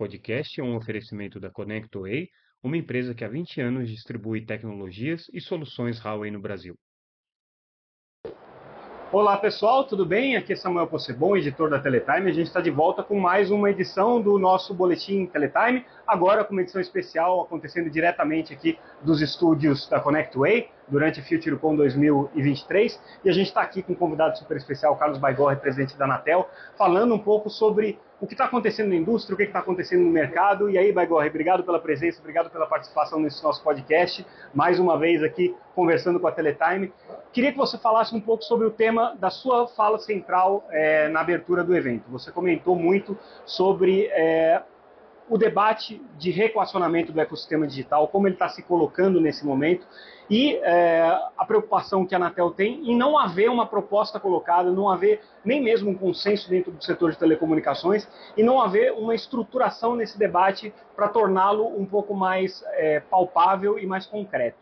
podcast é um oferecimento da ConnectWay, uma empresa que há 20 anos distribui tecnologias e soluções Huawei no Brasil. Olá pessoal, tudo bem? Aqui é Samuel Possebon, editor da Teletime. A gente está de volta com mais uma edição do nosso boletim Teletime, agora com uma edição especial acontecendo diretamente aqui dos estúdios da ConnectWay durante a FutureCon 2023. E a gente está aqui com um convidado super especial, Carlos Baigorre, presidente da Anatel, falando um pouco sobre o que está acontecendo na indústria, o que está acontecendo no mercado. E aí, Baigorre, obrigado pela presença, obrigado pela participação nesse nosso podcast. Mais uma vez aqui conversando com a Teletime. Queria que você falasse um pouco sobre o tema da sua fala central é, na abertura do evento. Você comentou muito sobre é, o debate de reequacionamento do ecossistema digital, como ele está se colocando nesse momento, e é, a preocupação que a Anatel tem em não haver uma proposta colocada, não haver nem mesmo um consenso dentro do setor de telecomunicações e não haver uma estruturação nesse debate para torná-lo um pouco mais é, palpável e mais concreto.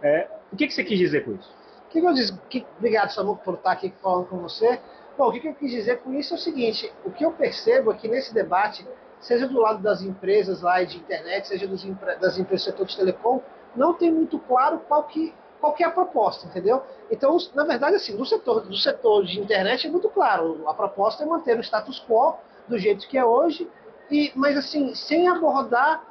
É, o que, que, você quis dizer com isso? Que que eu disse, que, obrigado, Samuco, por estar aqui falando com você. Bom, o que eu quis dizer com isso é o seguinte: o que eu percebo é que nesse debate seja do lado das empresas lá de internet, seja das empresas do setor de telecom, não tem muito claro qual que, qual que é a proposta, entendeu? Então, na verdade, assim, do setor, do setor de internet é muito claro, a proposta é manter o status quo do jeito que é hoje, e, mas assim, sem abordar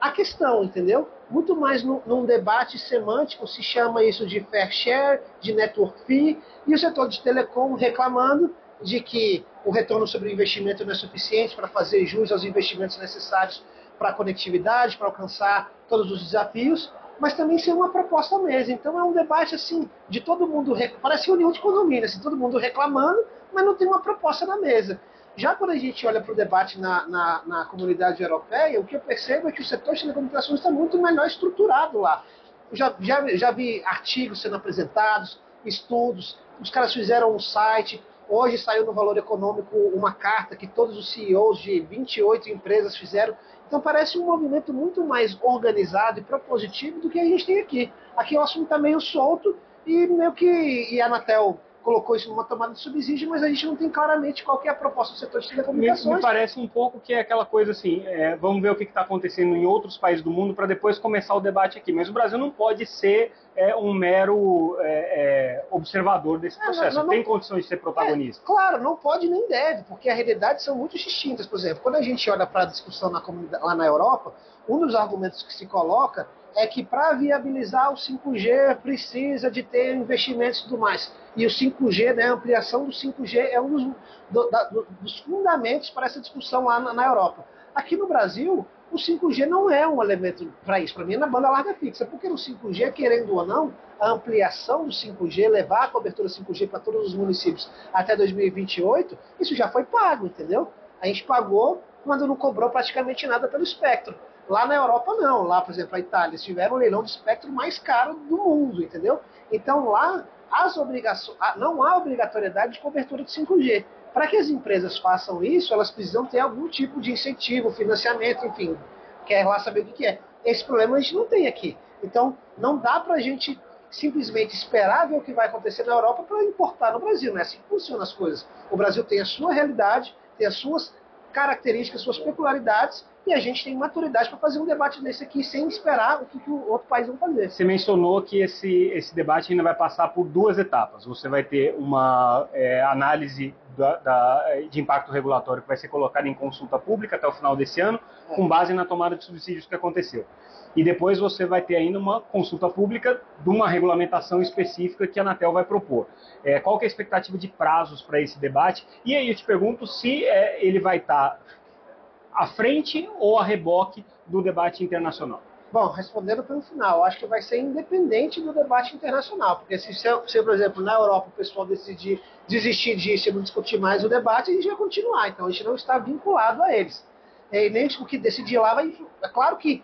a questão, entendeu? Muito mais no, num debate semântico, se chama isso de fair share, de network fee, e o setor de telecom reclamando de que o retorno sobre o investimento não é suficiente para fazer jus aos investimentos necessários para a conectividade, para alcançar todos os desafios, mas também ser uma proposta mesmo. Então é um debate assim de todo mundo, parece reunião de economia, assim, todo mundo reclamando, mas não tem uma proposta na mesa. Já quando a gente olha para o debate na, na, na, comunidade europeia, o que eu percebo é que o setor de telecomunicações está muito melhor estruturado lá. Eu já, já, já vi artigos sendo apresentados, estudos, os caras fizeram um site, Hoje saiu no Valor Econômico uma carta que todos os CEOs de 28 empresas fizeram. Então parece um movimento muito mais organizado e propositivo do que a gente tem aqui. Aqui o assunto está meio solto e meio que e a Anatel colocou isso numa tomada de subsídio, mas a gente não tem claramente qual é a proposta do setor de telecomunicações. Me, me parece um pouco que é aquela coisa assim, é, vamos ver o que está acontecendo em outros países do mundo para depois começar o debate aqui. Mas o Brasil não pode ser é, um mero é, é observador desse processo. Não, não, tem condições de ser protagonista. É, claro, não pode nem deve, porque as realidades são muito distintas. Por exemplo, quando a gente olha para a discussão na lá na Europa, um dos argumentos que se coloca é que para viabilizar o 5G precisa de ter investimentos e tudo mais. E o 5G, né, a ampliação do 5G é um dos, do, da, dos fundamentos para essa discussão lá na, na, Europa. Aqui no Brasil, o 5G não é um elemento para isso. Para mim é na banda larga fixa, porque no 5G, querendo ou não, a ampliação do 5G, levar a cobertura 5G para todos os municípios até 2028, isso já foi pago, entendeu? A gente pagou quando não cobrou praticamente nada pelo espectro. Lá na Europa não, lá, por exemplo, a Itália, eles tiveram o leilão de espectro mais caro do mundo, entendeu? Então lá as obrigações, não há obrigatoriedade de cobertura de 5G. Para que as empresas façam isso, elas precisam ter algum tipo de incentivo, financiamento, enfim, quer lá saber o que é. Esse problema a gente não tem aqui. Então, não dá para a gente simplesmente esperar ver o que vai acontecer na Europa para importar no Brasil. Não é assim que funcionam as coisas. O Brasil tem a sua realidade, tem as suas características, suas peculiaridades, e a gente tem maturidade para fazer um debate desse aqui sem esperar o que, que o outro país vai fazer. Você mencionou que esse, esse debate ainda vai passar por duas etapas. Você vai ter uma é, análise da, da, de impacto regulatório que vai ser colocada em consulta pública até o final desse ano, é. com base na tomada de subsídios que aconteceu. E depois você vai ter ainda uma consulta pública de uma regulamentação específica que a Anatel vai propor. É, qual é a expectativa de prazos para esse debate? E aí eu te pergunto se é, ele vai estar tá à frente ou a reboque do debate internacional. Bom, respondendo pelo final, acho que vai ser independente do debate internacional, porque se, se, por exemplo, na Europa o pessoal decidir desistir disso e não discutir mais o debate, a gente vai continuar. Então a gente não está vinculado a eles. E nem o que decidir lá vai. É claro que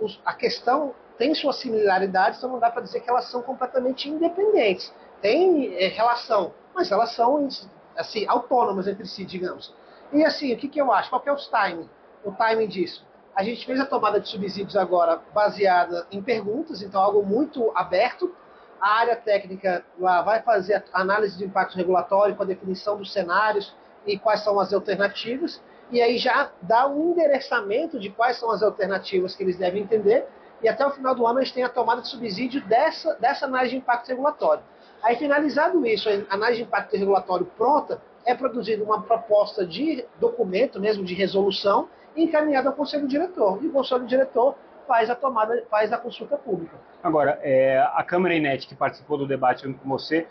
os, a questão tem suas similaridades, então não dá para dizer que elas são completamente independentes. Tem é, relação, mas elas são assim, autônomas entre si, digamos. E assim, o que, que eu acho? Qual é o timing? O timing disso? A gente fez a tomada de subsídios agora baseada em perguntas, então algo muito aberto. A área técnica lá vai fazer a análise de impacto regulatório com a definição dos cenários e quais são as alternativas. e aí já dá um endereçamento de quais são as alternativas que eles devem entender, e até o final do ano eles têm a tomada de subsídio dessa, dessa análise de impacto regulatório. Aí, finalizado isso, a análise de impacto regulatório pronta, é produzida uma proposta de documento, mesmo de resolução, encaminhada ao Conselho Diretor. E o Conselho Diretor faz a tomada, faz a consulta pública. Agora, é, a Câmara Inet, que participou do debate com você,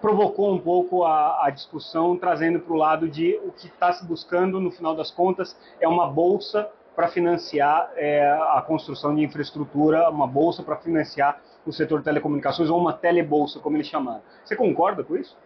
provocou um pouco a, a discussão, trazendo para o lado de o que está se buscando, no final das contas, é uma bolsa para financiar é, a construção de infraestrutura, uma bolsa para financiar o setor de telecomunicações, ou uma telebolsa, como eles chamaram. Você concorda com isso?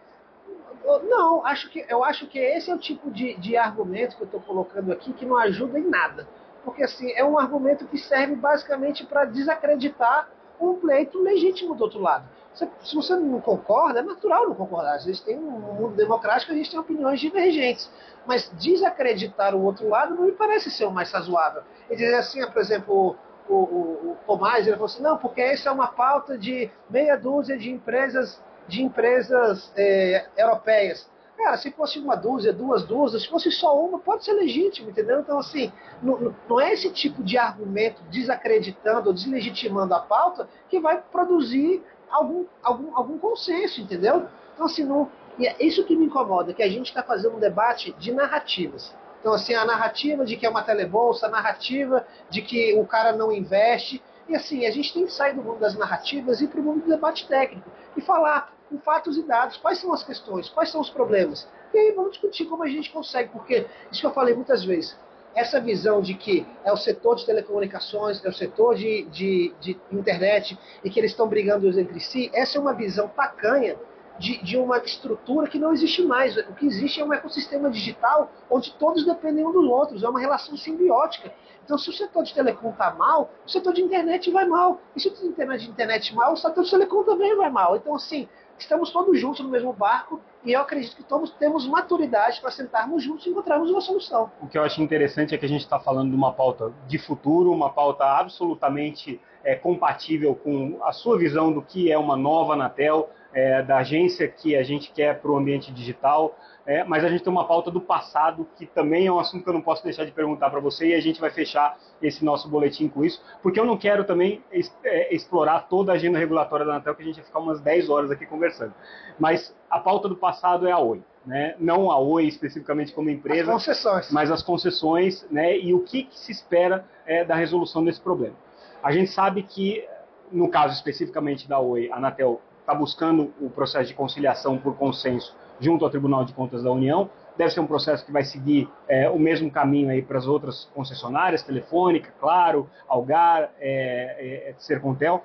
Não, acho que, eu acho que esse é o tipo de, de argumento que eu estou colocando aqui que não ajuda em nada. Porque assim, é um argumento que serve basicamente para desacreditar um pleito legítimo do outro lado. Se, se, você não concorda, é natural não concordar. A gente tem um mundo democrático, a gente tem opiniões divergentes. Mas desacreditar o outro lado não me parece ser o mais razoável. E dizer assim, por exemplo, o, o Tomás, ele falou assim, não, porque essa é uma pauta de meia dúzia de empresas, de empresas é, europeias. Cara, se fosse uma dúzia, duas dúzias, se fosse só uma, pode ser legítimo, entendeu? Então, assim, não, não é esse tipo de argumento desacreditando ou deslegitimando a pauta que vai produzir algum, algum, algum consenso, entendeu? Então, assim, não, e é isso que me incomoda, que a gente está fazendo um debate de narrativas. Então, assim, a narrativa de que é uma telebolsa, a narrativa de que o cara não investe. E assim, a gente tem que sair do mundo das narrativas e ir para o mundo do debate técnico e falar com fatos e dados quais são as questões, quais são os problemas. E aí vamos discutir como a gente consegue, porque isso que eu falei muitas vezes, essa visão de que é o setor de telecomunicações, é o setor de, de, de internet e que eles estão brigando entre si, essa é uma visão tacanha de, de, uma estrutura que não existe mais. O que existe é um ecossistema digital onde todos dependem um dos outros, é uma relação simbiótica. Então, se o setor de telecom está mal, o setor de internet vai mal. E se o setor de internet mal, o setor de telecom também vai mal. Então, assim, estamos todos juntos no mesmo barco e eu acredito que todos temos maturidade para sentarmos juntos e encontrarmos uma solução. O que eu acho interessante é que a gente está falando de uma pauta de futuro, uma pauta absolutamente é, compatível com a sua visão do que é uma nova Anatel, é, da agência que a gente quer para o ambiente digital, é, mas a gente tem uma pauta do passado que também é um assunto que eu não posso deixar de perguntar para você e a gente vai fechar esse nosso boletim com isso, porque eu não quero também é, explorar toda a agenda regulatória da Anatel, que a gente vai ficar umas 10 horas aqui conversando. Mas a pauta do passado é a Oi. Né? Não a Oi especificamente como empresa, as mas as concessões né? e o que, que se espera é, da resolução desse problema. A gente sabe que, no caso especificamente da Oi, a Anatel está buscando o processo de conciliação por consenso junto ao Tribunal de Contas da União. Deve ser um processo que vai seguir é, o mesmo caminho aí para as outras concessionárias, Telefônica, Claro, Algar, é, é, Sercontel.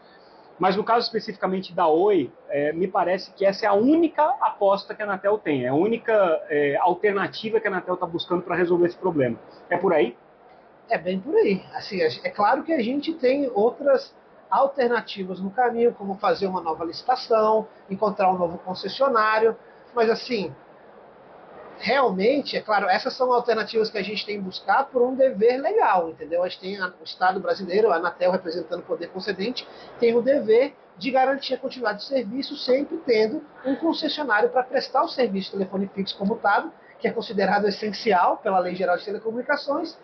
Mas no caso especificamente da Oi, é, me parece que essa é a única aposta que a Anatel tem, é a única é, alternativa que a Anatel está buscando para resolver esse problema. É por aí? É bem por aí. Assim, é claro que a gente tem outras alternativas no caminho, como fazer uma nova licitação, encontrar um novo concessionário, mas assim, realmente, é claro, essas são alternativas que a gente tem que buscar por um dever legal, entendeu? A gente tem o Estado brasileiro, a Anatel representando o poder concedente, tem o dever de garantir a continuidade de serviço, sempre tendo um concessionário para prestar o serviço de telefone fixo comutado, que é considerado essencial pela Lei Geral de Telecomunicações,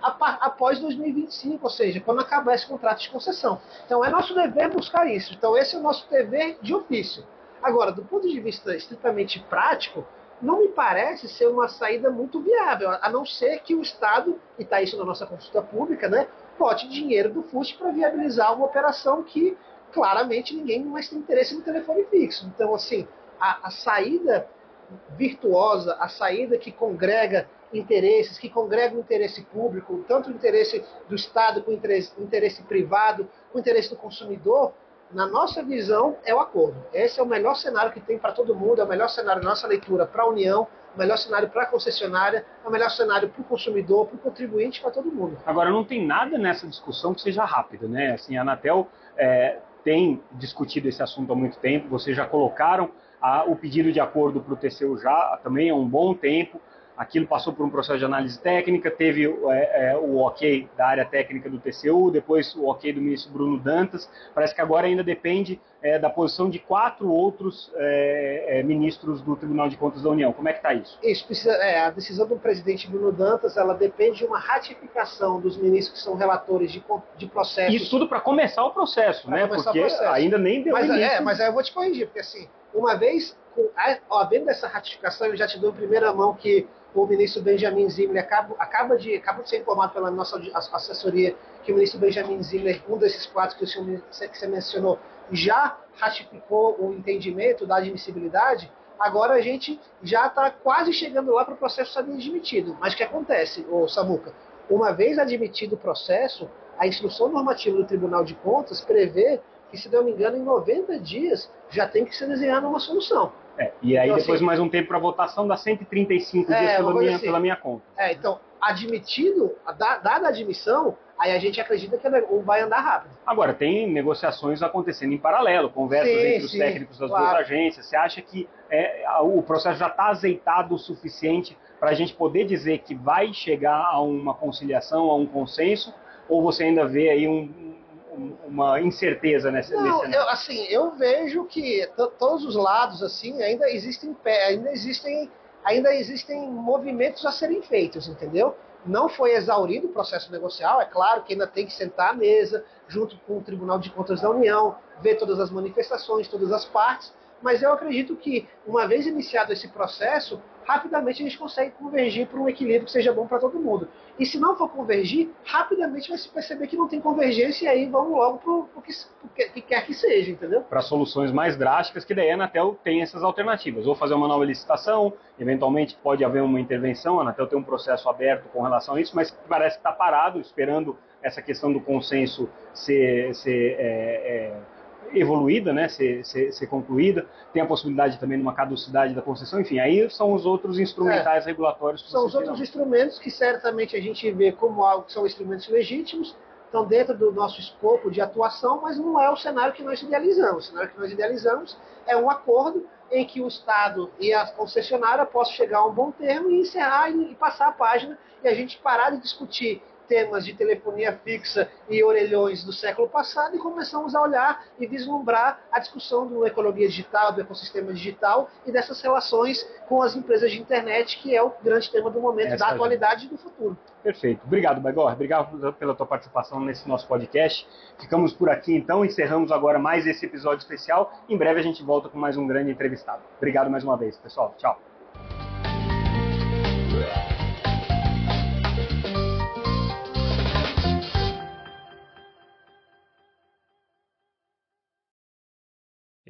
após 2025, ou seja, quando acabar esse contrato de concessão. Então é nosso dever buscar isso. Então esse é o nosso dever de ofício. Agora, do ponto de vista estritamente prático, não me parece ser uma saída muito viável, a não ser que o Estado, e está isso na nossa consulta pública, né, bote dinheiro do FUST para viabilizar uma operação que claramente ninguém mais tem interesse no telefone fixo. Então, assim, a, a saída virtuosa, a saída que congrega interesses, que congregam o interesse público, tanto o interesse do Estado com o interesse, interesse privado, com o interesse do consumidor, na nossa visão, é o acordo. Esse é o melhor cenário que tem para todo mundo, é o melhor cenário, nossa leitura, para a União, o melhor cenário para a concessionária, é o melhor cenário para o consumidor, para o contribuinte, para todo mundo. Agora, não tem nada nessa discussão que seja rápido, né? Assim, a Anatel é, tem discutido esse assunto há muito tempo, vocês já colocaram a, o pedido de acordo para o TCU já também há um bom tempo. Aquilo passou por um processo de análise técnica, teve é, é, o ok da área técnica do TCU, depois o ok do ministro Bruno Dantas. Parece que agora ainda depende é, da posição de quatro outros é, é, ministros do Tribunal de Contas da União. Como é que está isso? Isso, precisa, é, a decisão do presidente Bruno Dantas, ela depende de uma ratificação dos ministros que são relatores de, de processos. Isso tudo para começar o processo, pra né? Porque processo. ainda nem deu mas, início. É, mas aí eu vou te corrigir, porque assim, uma vez, havendo essa ratificação, eu já te dou em primeira mão que o ministro Benjamin Zimmer acaba, acaba, de, acaba de ser informado pela nossa assessoria que o ministro Benjamin Zimmer, um desses quatro que, o senhor, que você mencionou, já ratificou o entendimento da admissibilidade, agora a gente já está quase chegando lá para o processo ser admitido. Mas o que acontece, ô Samuca? Uma vez admitido o processo, a instrução normativa do Tribunal de Contas prevê que, se não me engano, em 90 dias já tem que ser desenhada uma solução. É, e aí então, depois assim, mais um tempo para votação dá 135 é, dias pela minha, assim, pela minha conta. É, então, admitido, dada a admissão, aí a gente acredita que vai andar rápido. Agora, tem negociações acontecendo em paralelo, conversas sim, entre os sim, técnicos das claro. duas agências. Você acha que é, o processo já está azeitado o suficiente para a gente poder dizer que vai chegar a uma conciliação, a um consenso? Ou você ainda vê aí um, uma incerteza nessa, Não, eu, assim, eu vejo que todos os lados assim ainda existem ainda existem ainda existem movimentos a serem feitos, entendeu? Não foi exaurido o processo negocial, é claro que ainda tem que sentar à mesa, junto com o Tribunal de Contas da União, ver todas as manifestações, todas as partes, mas eu acredito que, uma vez iniciado esse processo, rapidamente a gente consegue convergir para um equilíbrio que seja bom para todo mundo. E se não for convergir, rapidamente vai se perceber que não tem convergência e aí vamos logo para o que, que, quer que seja, entendeu? Para soluções mais drásticas, que daí a Anatel tem essas alternativas. Ou fazer uma nova licitação, eventualmente pode haver uma intervenção, a Anatel tem um processo aberto com relação a isso, mas parece que está parado, esperando essa questão do consenso ser, ser é, é, evoluída, né, ser, ser, ser, concluída, tem a possibilidade também de uma caducidade da concessão, enfim, aí são os outros instrumentais é, regulatórios. São os outros instrumentos que certamente a gente vê como algo que são instrumentos legítimos, estão dentro do nosso escopo de atuação, mas não é o cenário que nós idealizamos. O cenário que nós idealizamos é um acordo em que o Estado e a concessionária possam chegar a um bom termo e encerrar e passar a página e a gente parar de discutir temas de telefonia fixa e orelhões do século passado e começamos a olhar e vislumbrar a discussão do economia digital, do ecossistema digital e dessas relações com as empresas de internet, que é o grande tema do momento, Essa da atualidade gente. e do futuro. Perfeito. Obrigado, Bagor. Obrigado pela tua participação nesse nosso podcast. Ficamos por aqui então, encerramos agora mais esse episódio especial. Em breve a gente volta com mais um grande entrevistado. Obrigado mais uma vez, pessoal. Tchau.